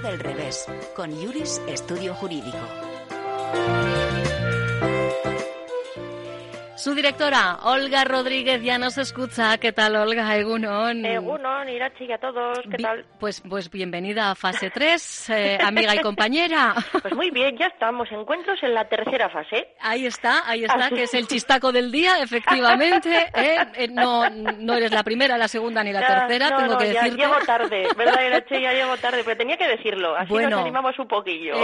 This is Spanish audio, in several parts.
Del revés con Juris Estudio Jurídico. Su directora, Olga Rodríguez, ya nos escucha. ¿Qué tal, Olga? Egunon. Egunon, Irachi, a todos. ¿Qué tal? Pues, pues bienvenida a fase 3, eh, amiga y compañera. Pues muy bien, ya estamos. Encuentros en la tercera fase. Ahí está, ahí está, que es el chistaco del día, efectivamente. ¿eh? Eh, no, no eres la primera, la segunda ni la tercera, tengo que decirte. Ya llego tarde, ¿verdad, Irachi? Ya llego tarde, pero tenía que decirlo. Así nos animamos un poquillo.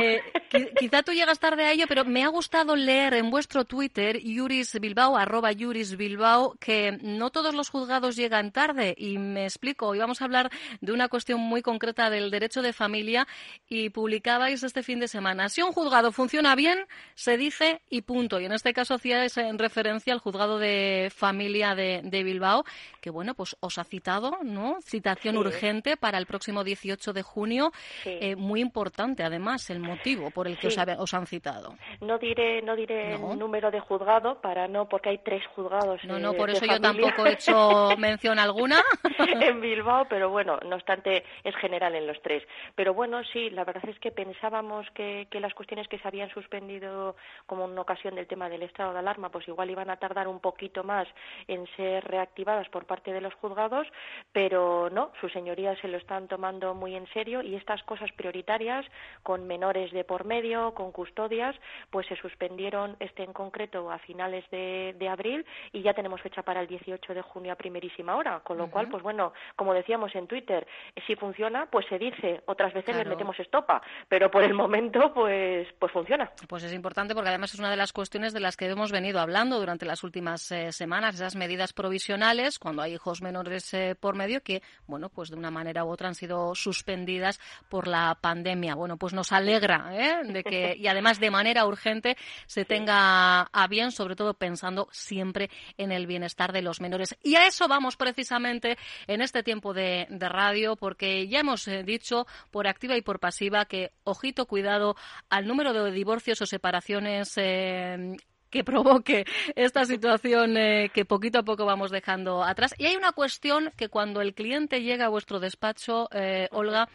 quizá tú llegas tarde a ello, pero me ha gustado leer en vuestro Twitter, Yuris Bilbao, arroba Yuris Bilbao, que no todos los juzgados llegan tarde. Y me explico, hoy vamos a hablar de una cuestión muy concreta del derecho de familia y publicabais este fin de semana. Si un juzgado funciona bien, se dice y punto. Y en este caso hacíais en referencia al juzgado de familia de, Bilbao, que bueno, pues os ha citado, ¿no? Citación urgente para el próximo 18 de junio. Eh, muy importante, además, el motivo por el que os, han citado. No diré, no diré el número de juzgado para no porque hay tres juzgados. No, no, eh, por eso yo tampoco he hecho mención alguna. en Bilbao, pero bueno, no obstante, es general en los tres. Pero bueno, sí, la verdad es que pensábamos que, que las cuestiones que se habían suspendido como en ocasión del tema del estado de alarma, pues igual iban a tardar un poquito más en ser reactivadas por parte de los juzgados, pero no, sus señorías se lo están tomando muy en serio y estas cosas prioritarias, con menores de por medio, con custodias, pues se suspendieron este en concreto a finales de de, abril y ya tenemos fecha para el 18 de junio a primerísima hora, con lo cual, pues bueno, como decíamos en Twitter, si funciona, pues se dice, otras veces le metemos estopa, pero por el momento, pues, pues funciona. Pues es importante porque además es una de las cuestiones de las que hemos venido hablando durante las últimas eh, semanas, esas medidas provisionales cuando hay hijos menores eh, por medio que, bueno, pues de una manera u otra han sido suspendidas por la pandemia. Bueno, pues nos alegra ¿eh? de que, y además de manera urgente, se tenga a bien, sobre todo pensando siempre en el bienestar de los menores. Y a eso vamos precisamente en este tiempo de, radio, porque ya hemos eh, dicho por activa y por pasiva que, ojito, cuidado al número de divorcios o separaciones. Eh, que provoque esta situación eh, que poquito a poco vamos dejando atrás. Y hay una cuestión que cuando el cliente llega a vuestro despacho, Olga,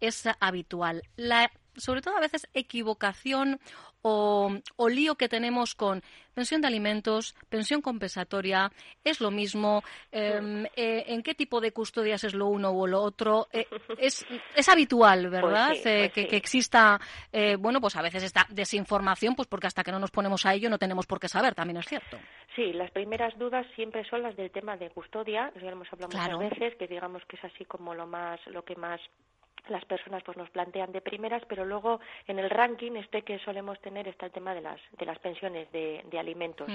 es habitual. La, sobre todo a veces equivocación o, lío que tenemos con pensión de alimentos, pensión compensatoria, es lo mismo, em, eh, en qué tipo de custodias es lo uno o lo otro. Eh, es, es habitual, pues ¿verdad? Eh, pues que, exista, bueno, pues a veces esta desinformación, pues porque hasta que no nos ponemos a ello no tenemos por qué saber, también es cierto. Sí, las primeras dudas siempre son las del tema de custodia, ya hemos hablado muchas veces, que digamos que es así como lo más, lo que más las personas pues nos plantean de primeras, pero luego en el ranking este que solemos tener está el tema de las de las pensiones de, de alimentos.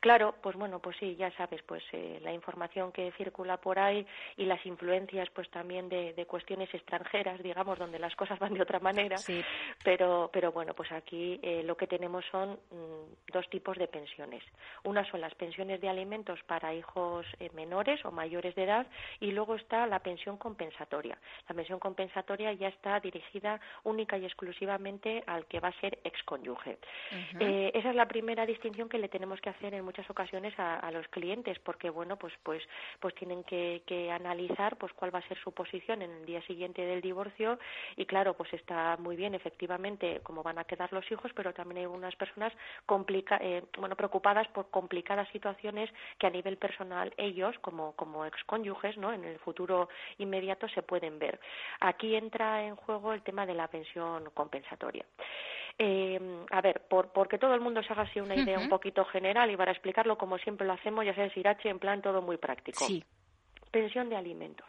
Claro, pues bueno, pues sí, ya sabes, pues eh, la información que circula por ahí y las influencias pues también de, de, cuestiones extranjeras, digamos, donde las cosas van de otra manera. Sí. Pero pero bueno, pues aquí eh, lo que tenemos son mm, dos tipos de pensiones. Una son las pensiones de alimentos para hijos eh, menores o mayores de edad y luego está la pensión compensatoria. La pensión compensatoria ya está dirigida única y exclusivamente al que va a ser excónyuge. eh, esa es la primera distinción que le tenemos que hacer en muchas ocasiones a, los clientes, porque bueno, pues pues pues tienen que, analizar pues cuál va a ser su posición en el día siguiente del divorcio y claro, pues está muy bien efectivamente cómo van a quedar los hijos, pero también hay algunas personas complica eh, bueno preocupadas por complicadas situaciones que a nivel personal ellos como como excónyuges, ¿no? En el futuro inmediato se pueden ver. Aquí entra en juego el tema de la pensión compensatoria. Eh, a ver, por, porque todo el mundo se haga así una idea un poquito general y para explicarlo como siempre lo hacemos, ya sabes, Irache, en plan todo muy práctico. Sí. Pensión de alimentos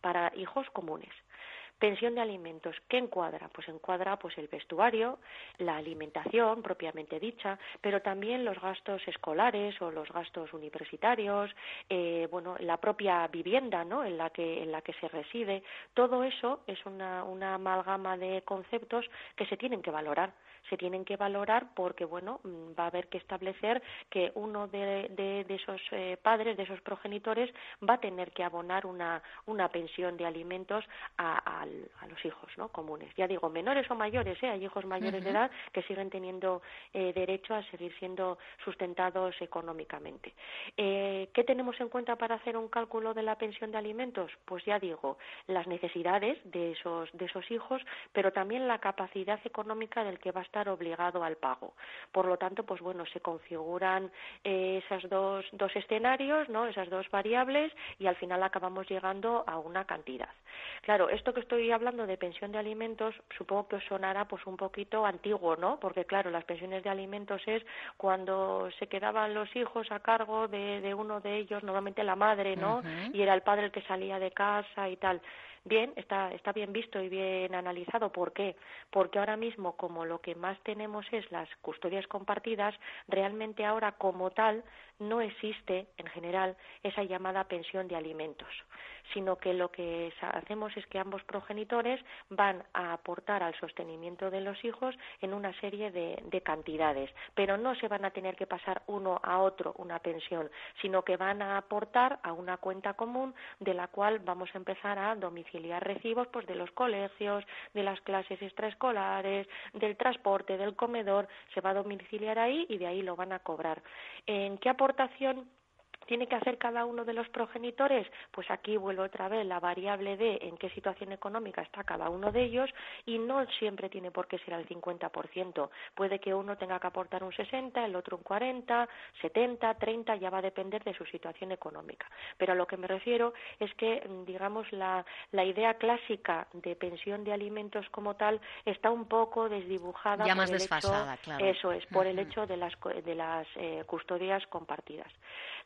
para hijos comunes Pensión de alimentos, ¿qué encuadra? Pues encuadra pues el vestuario, la alimentación propiamente dicha, pero también los gastos escolares o los gastos universitarios, eh, bueno, la propia vivienda, ¿no? En la que en la que se reside. Todo eso es una, una amalgama de conceptos que se tienen que valorar se tienen que valorar porque, bueno, mm, va a haber que establecer que uno de, de, esos eh, padres, de esos progenitores, va a tener que abonar una, una pensión de alimentos a, a, los hijos ¿no? comunes. Ya digo, menores o mayores, ¿eh? hay hijos mayores de edad que siguen teniendo eh, derecho a seguir siendo sustentados económicamente. Eh, ¿Qué tenemos en cuenta para hacer un cálculo de la pensión de alimentos? Pues ya digo, las necesidades de esos, de esos hijos, pero también la capacidad económica del que va a estar obligado al pago. Por lo tanto, pues bueno, se configuran eh, esos dos, dos escenarios, ¿no? esas dos variables y al final acabamos llegando a una cantidad. Claro, esto que estoy hablando de pensión de alimentos, supongo que os sonará pues un poquito antiguo, ¿no? Porque claro, las pensiones de alimentos es cuando se quedaban los hijos a cargo de, de uno de ellos, normalmente la madre, ¿no? Y era el padre el que salía de casa y tal bien, está, está bien visto y bien analizado. ¿Por qué? Porque ahora mismo, como lo que más tenemos es las custodias compartidas, realmente ahora como tal no existe en general esa llamada pensión de alimentos sino que lo que hacemos es que ambos progenitores van a aportar al sostenimiento de los hijos en una serie de, cantidades, pero no se van a tener que pasar uno a otro una pensión, sino que van a aportar a una cuenta común de la cual vamos a empezar a domiciliar recibos pues de los colegios, de las clases extraescolares, del transporte, del comedor, se va a domiciliar ahí y de ahí lo van a cobrar. ¿En qué aportación tiene que hacer cada uno de los progenitores? Pues aquí vuelvo otra vez la variable de en qué situación económica está cada uno de ellos y no siempre tiene por qué ser al 50%. Puede que uno tenga que aportar un 60, el otro un 40, 70, 30, ya va a depender de su situación económica. Pero a lo que me refiero es que, digamos, la, la idea clásica de pensión de alimentos como tal está un poco desdibujada. Ya más desfasada, claro. Eso es, por el hecho de las, de las eh, custodias compartidas.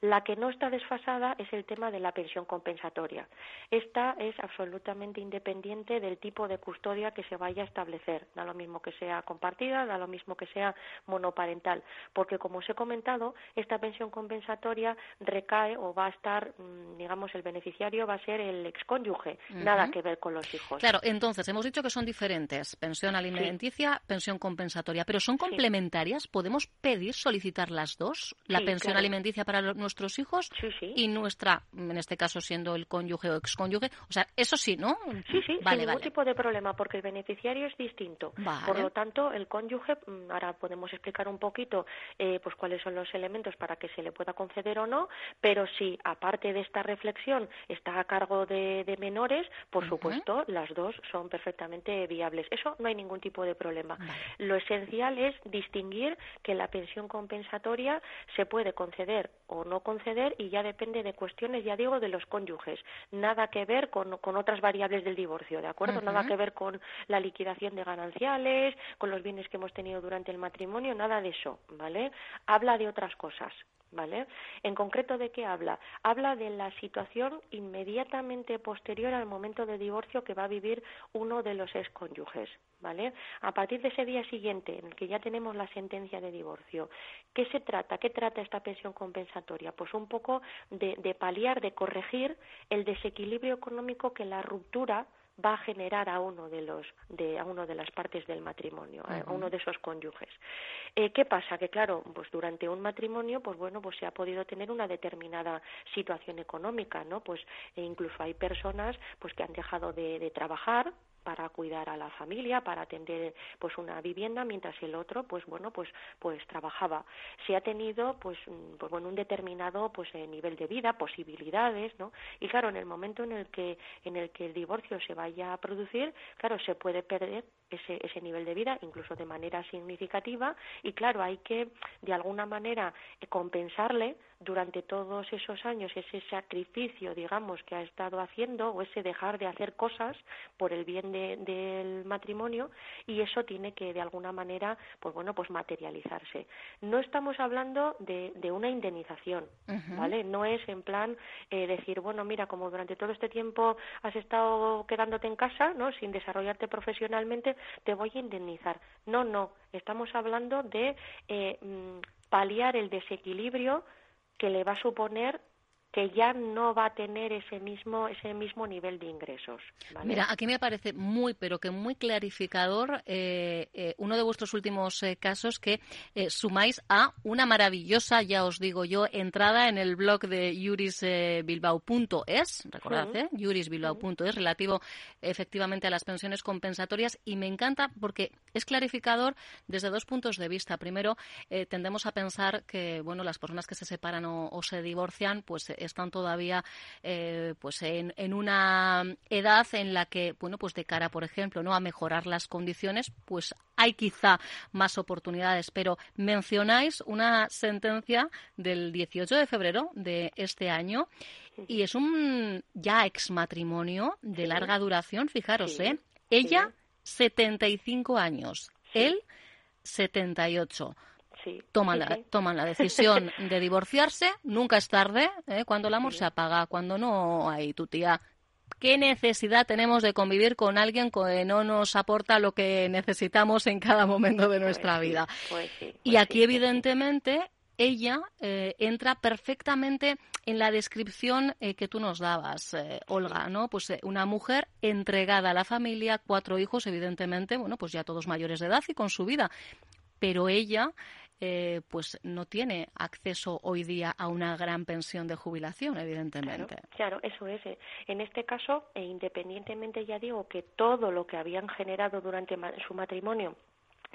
La que no está desfasada es el tema de la pensión compensatoria. Esta es absolutamente independiente del tipo de custodia que se vaya a establecer. Da lo mismo que sea compartida, da lo mismo que sea monoparental, porque como os he comentado, esta pensión compensatoria recae o va a estar, mm, digamos, el beneficiario va a ser el excónyuge, nada que ver con los hijos. Claro, entonces hemos dicho que son diferentes, pensión alimenticia, pensión compensatoria, pero son complementarias. ¿Podemos pedir, solicitar las dos? La pensión alimenticia para los nuestros hijos y nuestra, en este caso siendo el cónyuge o excónyuge. O sea, eso sí, ¿no? Sí, sí, sin ningún tipo de problema, porque el beneficiario es distinto. Por lo tanto, el cónyuge, mm, ahora podemos explicar un poquito eh, pues cuáles son los elementos para que se le pueda conceder o no, pero si aparte de esta reflexión está a cargo de, menores, por supuesto, las dos son perfectamente viables. Eso no hay ningún tipo de problema. Lo esencial es distinguir que la pensión compensatoria se puede conceder o no conceder y ya depende de cuestiones, ya digo, de los cónyuges. Nada que ver con, otras variables del divorcio, ¿de acuerdo? Nada que ver con la liquidación de gananciales, con los bienes que hemos tenido durante el matrimonio, nada de eso, ¿vale? Habla de otras cosas. ¿Vale? En concreto, ¿de qué habla? Habla de la situación inmediatamente posterior al momento de divorcio que va a vivir uno de los excónyuges, ¿vale? A partir de ese día siguiente, en el que ya tenemos la sentencia de divorcio, ¿qué se trata? ¿Qué trata esta pensión compensatoria? Pues un poco de, de paliar, de corregir el desequilibrio económico que la ruptura va a generar a uno de los de a uno de las partes del matrimonio a uno de esos cónyuges. Eh, qué pasa que claro pues durante un matrimonio pues bueno pues se ha podido tener una determinada situación económica no pues e incluso hay personas pues que han dejado de, de trabajar para cuidar a la familia, para atender pues una vivienda, mientras el otro pues bueno pues pues trabajaba. Se ha tenido pues, mm, pues bueno un determinado pues eh, nivel de vida, posibilidades, ¿no? Y claro, en el momento en el que en el que el divorcio se vaya a producir, claro, se puede perder ese, ese nivel de vida, incluso de manera significativa, y claro, hay que de alguna manera compensarle durante todos esos años ese sacrificio, digamos, que ha estado haciendo o ese dejar de hacer cosas por el bien del matrimonio y eso tiene que de alguna manera, pues bueno, pues materializarse. No estamos hablando de, una indemnización, ¿vale? No es en plan eh, decir, bueno, mira, como durante todo este tiempo has estado quedándote en casa, ¿no? Sin desarrollarte profesionalmente, te voy a indemnizar. No, no. Estamos hablando de eh, mm, paliar el desequilibrio que le va a suponer que ya no va a tener ese mismo ese mismo nivel de ingresos. Mira, aquí me parece muy, pero que muy clarificador eh, eh, uno de vuestros últimos eh, casos que sumáis a una maravillosa, ya os digo yo, entrada en el blog de yurisbilbao.es, recordad, yurisbilbao.es, relativo efectivamente a las pensiones compensatorias y me encanta porque es clarificador desde dos puntos de vista. Primero, tendemos a pensar que, bueno, las personas que se separan o, o se divorcian, pues están todavía eh, pues en, en, una edad en la que, bueno, pues de cara, por ejemplo, ¿no? a mejorar las condiciones, pues hay quizá más oportunidades. Pero mencionáis una sentencia del 18 de febrero de este año y es un ya exmatrimonio de larga duración, fijaros, ¿eh? Ella, 75 años, él, 78 toman, la, toman la decisión de divorciarse, nunca es tarde, ¿eh? cuando el amor se apaga, cuando no hay tu tía. ¿Qué necesidad tenemos de convivir con alguien que no nos aporta lo que necesitamos en cada momento de nuestra pues vida? Pues y pues aquí, evidentemente, ella eh, entra perfectamente en la descripción eh, que tú nos dabas, Olga, ¿no? Pues una mujer entregada a la familia, cuatro hijos, evidentemente, bueno, pues ya todos mayores de edad y con su vida. Pero ella eh, pues no tiene acceso hoy día a una gran pensión de jubilación, evidentemente. Claro, eso es. Eh. En este caso, e independientemente, ya digo, que todo lo que habían generado durante su matrimonio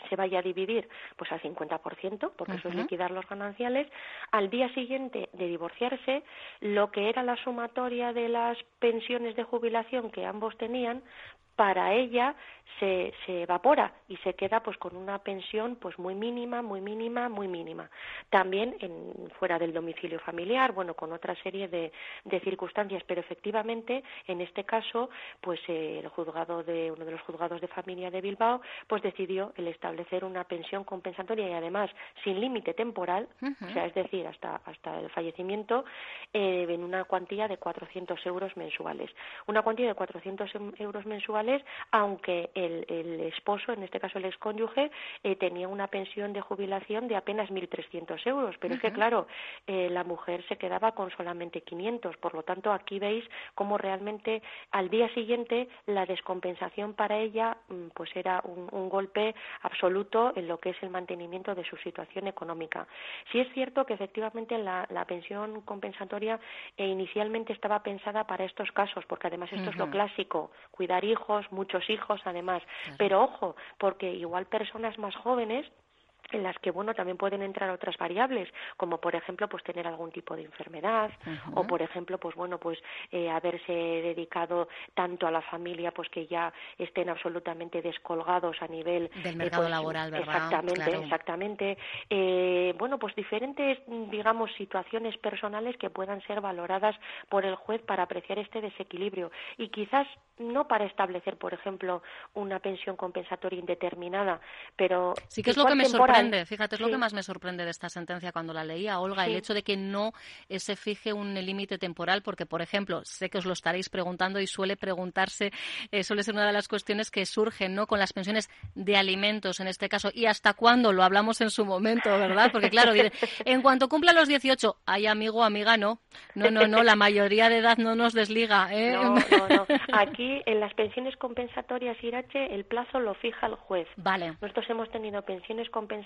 se vaya a dividir pues al 50%, porque eso es liquidar los gananciales, al día siguiente de divorciarse, lo que era la sumatoria de las pensiones de jubilación que ambos tenían, para ella se, se evapora y se queda pues con una pensión pues muy mínima, muy mínima, muy mínima. También en, fuera del domicilio familiar, bueno, con otra serie de, de circunstancias, pero efectivamente en este caso pues eh, el juzgado de uno de los juzgados de familia de Bilbao pues decidió el establecer una pensión compensatoria y además sin límite temporal, o sea, es decir, hasta hasta el fallecimiento eh, en una cuantía de 400 euros mensuales. Una cuantía de 400 euros mensuales, aunque el, esposo, en este caso el excónyuge, eh, tenía una pensión de jubilación de apenas 1.300 euros. Pero es que, claro, eh, la mujer se quedaba con solamente 500. Por lo tanto, aquí veis cómo realmente al día siguiente la descompensación para ella mm, pues era un, golpe absoluto en lo que es el mantenimiento de su situación económica. Sí es cierto que efectivamente la, pensión compensatoria eh, inicialmente estaba pensada para estos casos, porque además esto es lo clásico, cuidar hijos, muchos hijos además pero ojo, porque igual personas más jóvenes en las que bueno también pueden entrar otras variables como por ejemplo pues tener algún tipo de enfermedad o por ejemplo pues bueno pues eh, haberse dedicado tanto a la familia pues que ya estén absolutamente descolgados a nivel del eh, mercado pues, laboral ¿verdad? exactamente exactamente eh, bueno pues diferentes digamos situaciones personales que puedan ser valoradas por el juez para apreciar este desequilibrio. Y quizás no para establecer por ejemplo una pensión compensatoria indeterminada pero sí que es lo que me sorprende fíjate, es lo que más me sorprende de esta sentencia cuando la leía, Olga, el hecho de que no se fije un límite temporal, porque, por ejemplo, sé que os lo estaréis preguntando y suele preguntarse, eh, suele ser una de las cuestiones que surgen, ¿no?, con las pensiones de alimentos, en este caso, y hasta cuándo, lo hablamos en su momento, ¿verdad? Porque, claro, en cuanto cumpla los 18, hay amigo, amiga, no. No, no, no, la mayoría de edad no nos desliga, ¿eh? No, no, no. Aquí, en las pensiones compensatorias, Irache, el plazo lo fija el juez. Vale. Nosotros hemos tenido pensiones compensatorias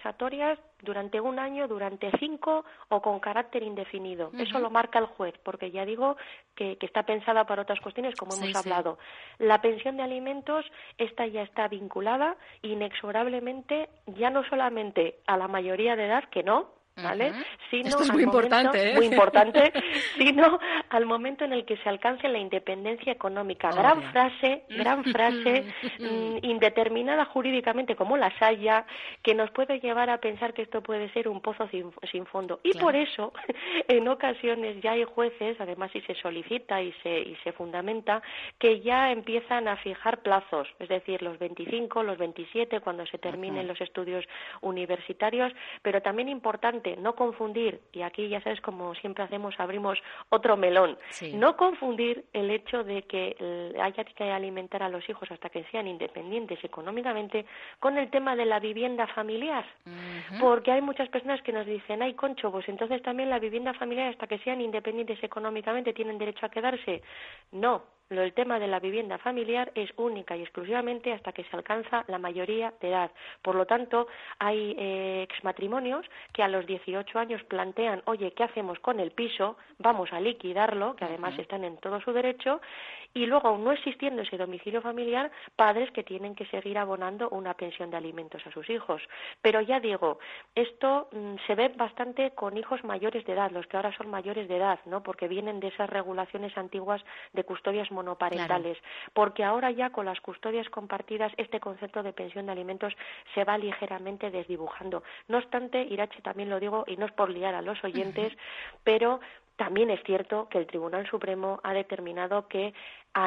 durante un año, durante cinco o con carácter indefinido. Eso lo marca el juez, porque ya digo que, está pensada para otras cuestiones, como hemos hablado. La pensión de alimentos, esta ya está vinculada inexorablemente, ya no solamente a la mayoría de edad, que no, ¿vale? Sino Esto es muy importante, ¿eh? Muy importante, sino al momento en el que se alcance la independencia económica. Gran frase, gran frase, mm, indeterminada jurídicamente como la haya, que nos puede llevar a pensar que esto puede ser un pozo sin, fondo. Y por eso, en ocasiones ya hay jueces, además si se solicita y se, y se fundamenta, que ya empiezan a fijar plazos, es decir, los 25, los 27, cuando se terminen los estudios universitarios, pero también importante no confundir, y aquí ya sabes como siempre hacemos, abrimos otro melón, no confundir el hecho de que haya que alimentar a los hijos hasta que sean independientes económicamente con el tema de la vivienda familiar, porque hay muchas personas que nos dicen, ay, concho, pues entonces también la vivienda familiar hasta que sean independientes económicamente tienen derecho a quedarse. No, el tema de la vivienda familiar es única y exclusivamente hasta que se alcanza la mayoría de edad. Por lo tanto, hay eh, exmatrimonios que a los 18 años plantean, oye, ¿qué hacemos con el piso? Vamos a liquidarlo, que además están en todo su derecho, y luego, aún no existiendo ese domicilio familiar, padres que tienen que seguir abonando una pensión de alimentos a sus hijos. Pero ya digo, esto mm, se ve bastante con hijos mayores de edad, los que ahora son mayores de edad, ¿no? Porque vienen de esas regulaciones antiguas de custodias monoparentales. Porque ahora ya con las custodias compartidas este concepto de pensión de alimentos se va ligeramente desdibujando. No obstante, Irache también lo digo, y no es por liar a los oyentes, pero también es cierto que el Tribunal Supremo ha determinado que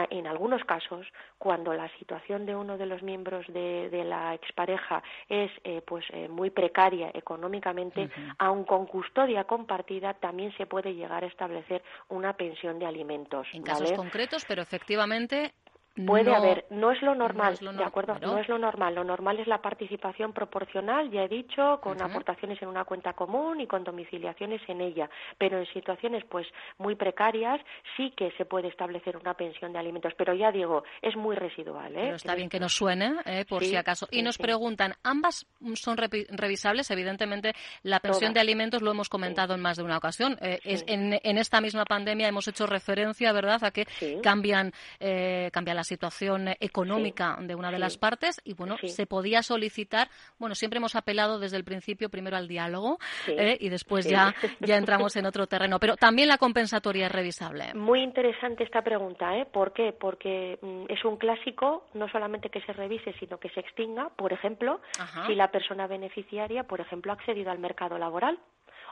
en algunos casos, cuando la situación de uno de los miembros de, la expareja es eh, pues eh, muy precaria económicamente, aun con custodia compartida, también se puede llegar a establecer una pensión de alimentos. En casos concretos, pero efectivamente Puede haber, no es lo normal, ¿de acuerdo? No es lo normal. Lo normal es la participación proporcional, ya he dicho, con aportaciones en una cuenta común y con domiciliaciones en ella. Pero en situaciones, pues, muy precarias, sí que se puede establecer una pensión de alimentos. Pero ya digo, es muy residual, ¿eh? Pero está bien que nos suene, ¿eh? por si acaso. Y nos preguntan, ¿ambas son revisables? Evidentemente, la pensión de alimentos lo hemos comentado en más de una ocasión. Eh, es, en, en, esta misma pandemia hemos hecho referencia, ¿verdad?, a que cambian, eh, cambia la situación económica de una de las partes y bueno, se podía solicitar, bueno, siempre hemos apelado desde el principio primero al diálogo ¿eh? y después ya, ya entramos en otro terreno, pero también la compensatoria es revisable. Muy interesante esta pregunta, ¿eh? ¿Por qué? Porque mm, es un clásico, no solamente que se revise, sino que se extinga, por ejemplo, si la persona beneficiaria, por ejemplo, ha accedido al mercado laboral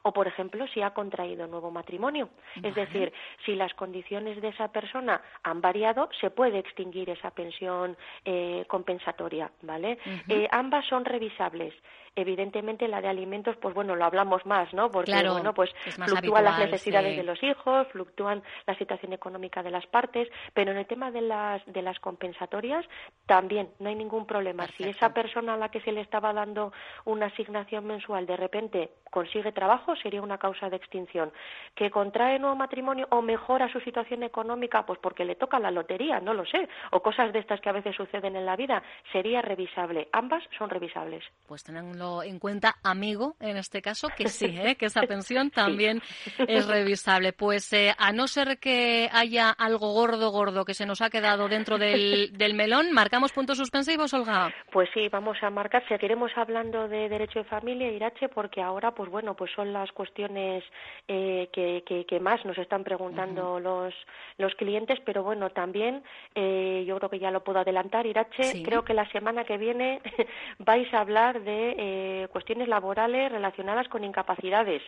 o, por ejemplo, si ha contraído nuevo matrimonio. Es decir, si las condiciones de esa persona han variado, se puede extinguir esa pensión eh, compensatoria, ¿vale? Eh, ambas son revisables evidentemente la de alimentos, pues bueno, lo hablamos más, ¿no? Porque bueno, pues fluctúan las necesidades de los hijos, fluctúan la situación económica de las partes, pero en el tema de las de las compensatorias también no hay ningún problema. Si esa persona a la que se le estaba dando una asignación mensual de repente consigue trabajo, sería una causa de extinción. Que contrae nuevo matrimonio o mejora su situación económica, pues porque le toca la lotería, no lo sé, o cosas de estas que a veces suceden en la vida, sería revisable. Ambas son revisables. Pues en cuenta, amigo, en este caso, que sí, ¿eh? que esa pensión también es revisable. Pues eh, a no ser que haya algo gordo, gordo que se nos ha quedado dentro del, del melón, ¿marcamos puntos suspensivos, Olga? Pues sí, vamos a marcar. Seguiremos hablando de derecho de familia, Irache, porque ahora, pues bueno, pues son las cuestiones eh, que, que, más nos están preguntando los, los clientes, pero bueno, también yo creo que ya lo puedo adelantar, Irache, creo que la semana que viene vais a hablar de eh, cuestiones laborales relacionadas con incapacidades,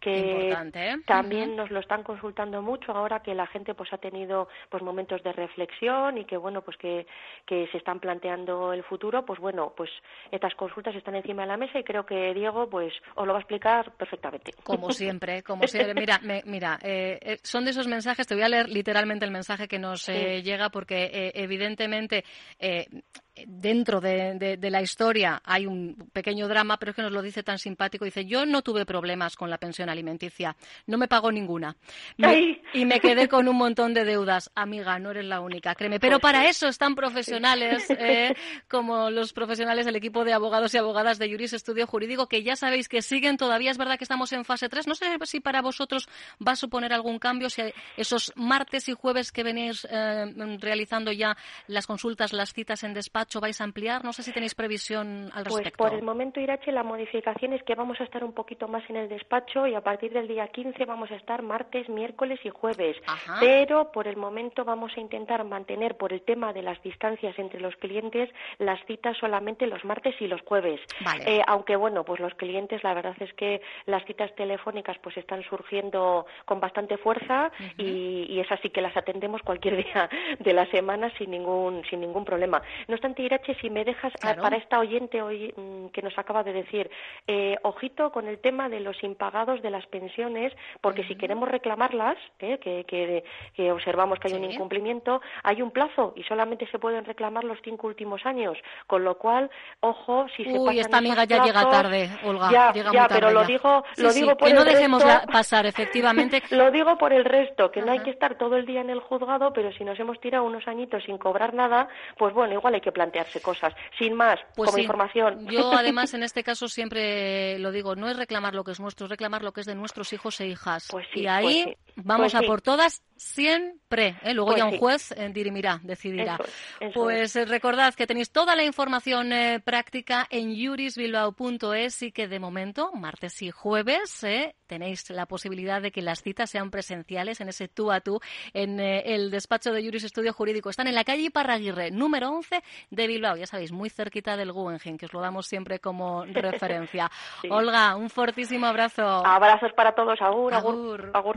que ¿eh? también nos lo están consultando mucho ahora que la gente pues ha tenido pues momentos de reflexión y que bueno pues que, que se están planteando el futuro, pues bueno pues estas consultas están encima de la mesa y creo que Diego pues os lo va a explicar perfectamente. Como siempre, como siempre. Mira, mira, eh, son de esos mensajes. Te voy a leer literalmente el mensaje que nos llega porque evidentemente dentro de, la historia hay un pequeño drama, pero es que nos lo dice tan simpático. Dice, yo no tuve problemas con la pensión alimenticia, no me pagó ninguna. y me quedé con un montón de deudas. Amiga, no eres la única, créeme. Pero para eso están profesionales eh, como los profesionales del equipo de abogados y abogadas de Juris Estudio Jurídico, que ya sabéis que siguen todavía. Es verdad que estamos en fase 3. No sé si para vosotros va a suponer algún cambio, si esos martes y jueves que venís eh, realizando ya las consultas, las citas en despacho, despacho vais a ampliar? No sé si tenéis previsión al pues respecto. Pues por el momento, Irache, la modificación es que vamos a estar un poquito más en el despacho y a partir del día 15 vamos a estar martes, miércoles y jueves. Pero por el momento vamos a intentar mantener, por el tema de las distancias entre los clientes, las citas solamente los martes y los jueves. Eh, aunque bueno, pues los clientes, la verdad es que las citas telefónicas pues están surgiendo con bastante fuerza y, y es así que las atendemos cualquier día de la semana sin ningún sin ningún problema. No obstante, Si me dejas ah, para esta oyente hoy mm, que nos acaba de decir, eh, ojito con el tema de los impagados de las pensiones, porque si queremos reclamarlas, eh, que, que, observamos que hay un incumplimiento, hay un plazo y solamente se pueden reclamar los cinco últimos años, con lo cual, ojo, si se Uy, esta amiga ya llega tarde, Olga. Ya, ya pero lo digo, lo digo por que no dejemos pasar, efectivamente. lo digo por el resto, que no hay que estar todo el día en el juzgado, pero si nos hemos tirado unos añitos sin cobrar nada, pues bueno, igual hay que plantearse cosas. Sin más, pues como información. Yo además en este caso siempre lo digo, no es reclamar lo que es nuestro, es reclamar lo que es de nuestros hijos e hijas. Pues y ahí pues vamos pues a por todas siempre. ¿eh? Luego ya un juez eh, dirimirá, decidirá. pues eh, recordad que tenéis toda la información práctica en jurisbilbao.es y que de momento, martes y jueves, tenéis la posibilidad de que las citas sean presenciales en ese tú a tú en el despacho de Juris Estudio Jurídico. Están en la calle Parraguirre, número 11 de Bilbao, ya sabéis, muy cerquita del Guggenheim, que os lo damos siempre como referencia. Olga, un fortísimo abrazo. Abrazos para todos. Agur, agur. agur.